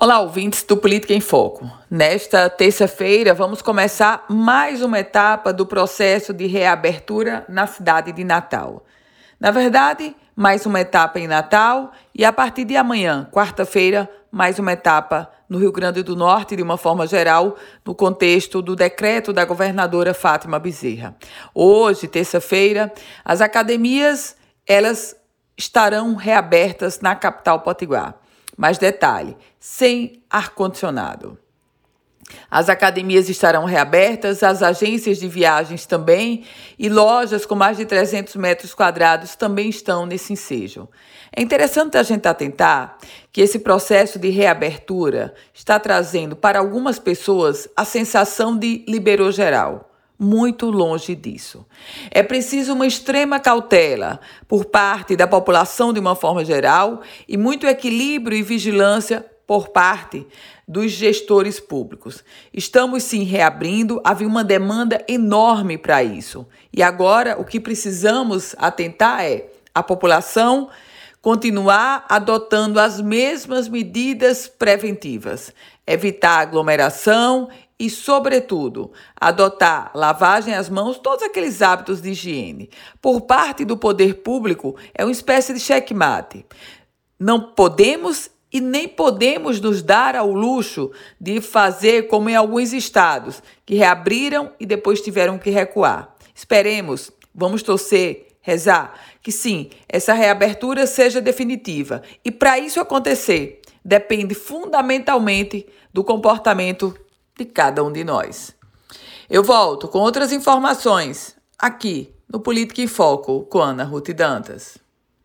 Olá, ouvintes do Política em Foco. Nesta terça-feira, vamos começar mais uma etapa do processo de reabertura na cidade de Natal. Na verdade, mais uma etapa em Natal e a partir de amanhã, quarta-feira, mais uma etapa no Rio Grande do Norte, de uma forma geral, no contexto do decreto da governadora Fátima Bezerra. Hoje, terça-feira, as academias, elas estarão reabertas na capital potiguar. Mas detalhe: sem ar-condicionado. As academias estarão reabertas, as agências de viagens também e lojas com mais de 300 metros quadrados também estão nesse ensejo. É interessante a gente atentar que esse processo de reabertura está trazendo para algumas pessoas a sensação de liberou geral muito longe disso. É preciso uma extrema cautela por parte da população de uma forma geral e muito equilíbrio e vigilância por parte dos gestores públicos. Estamos sim reabrindo, havia uma demanda enorme para isso. E agora o que precisamos atentar é a população continuar adotando as mesmas medidas preventivas, evitar aglomeração e, sobretudo, adotar lavagem às mãos, todos aqueles hábitos de higiene. Por parte do poder público, é uma espécie de checkmate. Não podemos e nem podemos nos dar ao luxo de fazer como em alguns estados, que reabriram e depois tiveram que recuar. Esperemos, vamos torcer, rezar, que sim, essa reabertura seja definitiva. E para isso acontecer, depende fundamentalmente do comportamento de cada um de nós. Eu volto com outras informações aqui no Política em Foco com Ana Ruth Dantas.